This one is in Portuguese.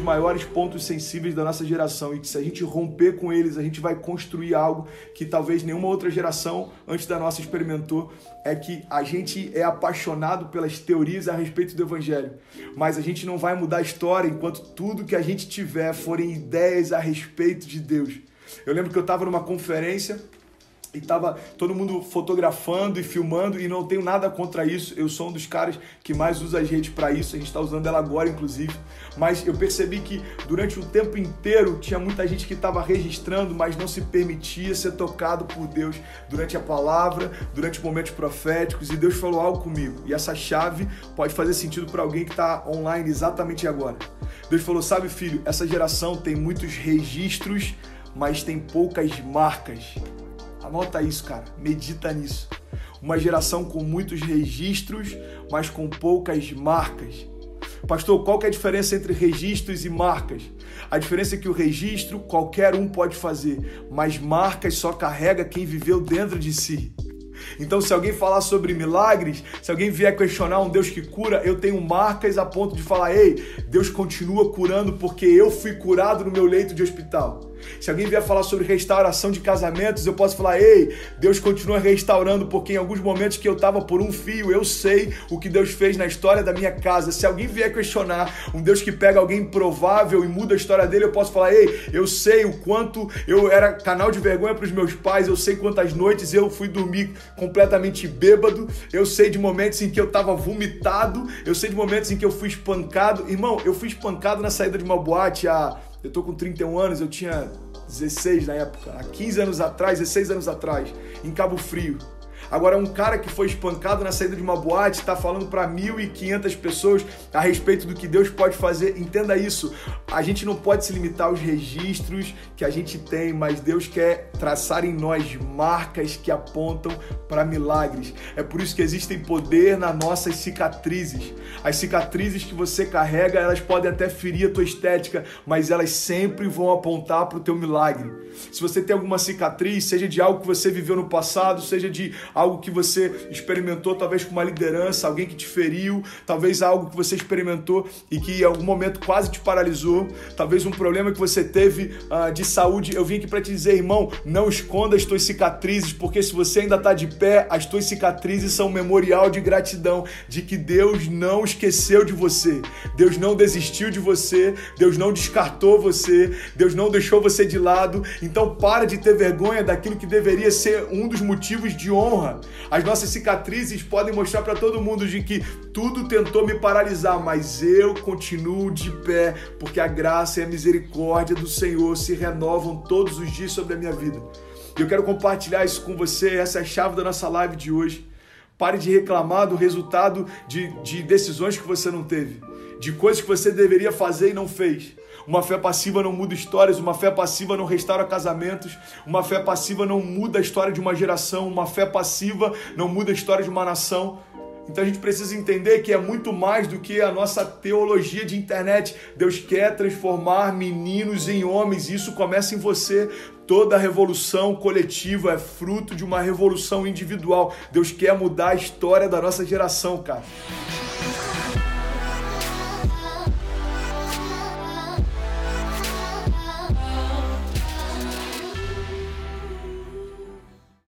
maiores pontos sensíveis da nossa geração. E que se a gente romper com eles, a gente vai construir algo que talvez nenhuma outra geração antes da nossa experimentou, é que a gente é apaixonado pelas teorias a respeito do evangelho, mas a gente não vai mudar a história enquanto tudo que a gente tiver forem ideias a respeito de Deus. Eu lembro que eu estava numa conferência e tava todo mundo fotografando e filmando e não tenho nada contra isso. Eu sou um dos caras que mais usa as redes para isso. A gente está usando ela agora, inclusive. Mas eu percebi que durante o tempo inteiro tinha muita gente que estava registrando, mas não se permitia ser tocado por Deus durante a palavra, durante momentos proféticos. E Deus falou algo comigo. E essa chave pode fazer sentido para alguém que está online exatamente agora. Deus falou: sabe, filho, essa geração tem muitos registros, mas tem poucas marcas. Anota isso, cara. Medita nisso. Uma geração com muitos registros, mas com poucas marcas. Pastor, qual que é a diferença entre registros e marcas? A diferença é que o registro qualquer um pode fazer, mas marcas só carrega quem viveu dentro de si. Então, se alguém falar sobre milagres, se alguém vier questionar um Deus que cura, eu tenho marcas a ponto de falar: ei, Deus continua curando porque eu fui curado no meu leito de hospital. Se alguém vier falar sobre restauração de casamentos, eu posso falar: ei, Deus continua restaurando, porque em alguns momentos que eu estava por um fio, eu sei o que Deus fez na história da minha casa. Se alguém vier questionar um Deus que pega alguém improvável e muda a história dele, eu posso falar: ei, eu sei o quanto eu era canal de vergonha para os meus pais, eu sei quantas noites eu fui dormir completamente bêbado, eu sei de momentos em que eu estava vomitado, eu sei de momentos em que eu fui espancado. Irmão, eu fui espancado na saída de uma boate há eu tô com 31 anos, eu tinha 16 na época, há 15 anos atrás, 16 anos atrás, em Cabo Frio. Agora, um cara que foi espancado na saída de uma boate está falando para 1.500 pessoas a respeito do que Deus pode fazer. Entenda isso. A gente não pode se limitar aos registros que a gente tem, mas Deus quer traçar em nós marcas que apontam para milagres. É por isso que existem poder nas nossas cicatrizes. As cicatrizes que você carrega, elas podem até ferir a tua estética, mas elas sempre vão apontar para o teu milagre. Se você tem alguma cicatriz, seja de algo que você viveu no passado, seja de algo que você experimentou, talvez com uma liderança, alguém que te feriu, talvez algo que você experimentou e que em algum momento quase te paralisou, talvez um problema que você teve uh, de saúde. Eu vim aqui para te dizer, irmão, não esconda as tuas cicatrizes, porque se você ainda está de pé, as tuas cicatrizes são um memorial de gratidão, de que Deus não esqueceu de você, Deus não desistiu de você, Deus não descartou você, Deus não deixou você de lado. Então para de ter vergonha daquilo que deveria ser um dos motivos de honra As nossas cicatrizes podem mostrar para todo mundo de que tudo tentou me paralisar, mas eu continuo de pé, porque a graça e a misericórdia do Senhor se renovam todos os dias sobre a minha vida. Eu quero compartilhar isso com você, essa é a chave da nossa live de hoje. Pare de reclamar do resultado de, de decisões que você não teve, de coisas que você deveria fazer e não fez. Uma fé passiva não muda histórias, uma fé passiva não restaura casamentos, uma fé passiva não muda a história de uma geração, uma fé passiva não muda a história de uma nação. Então a gente precisa entender que é muito mais do que a nossa teologia de internet. Deus quer transformar meninos em homens, e isso começa em você. Toda revolução coletiva é fruto de uma revolução individual. Deus quer mudar a história da nossa geração, cara.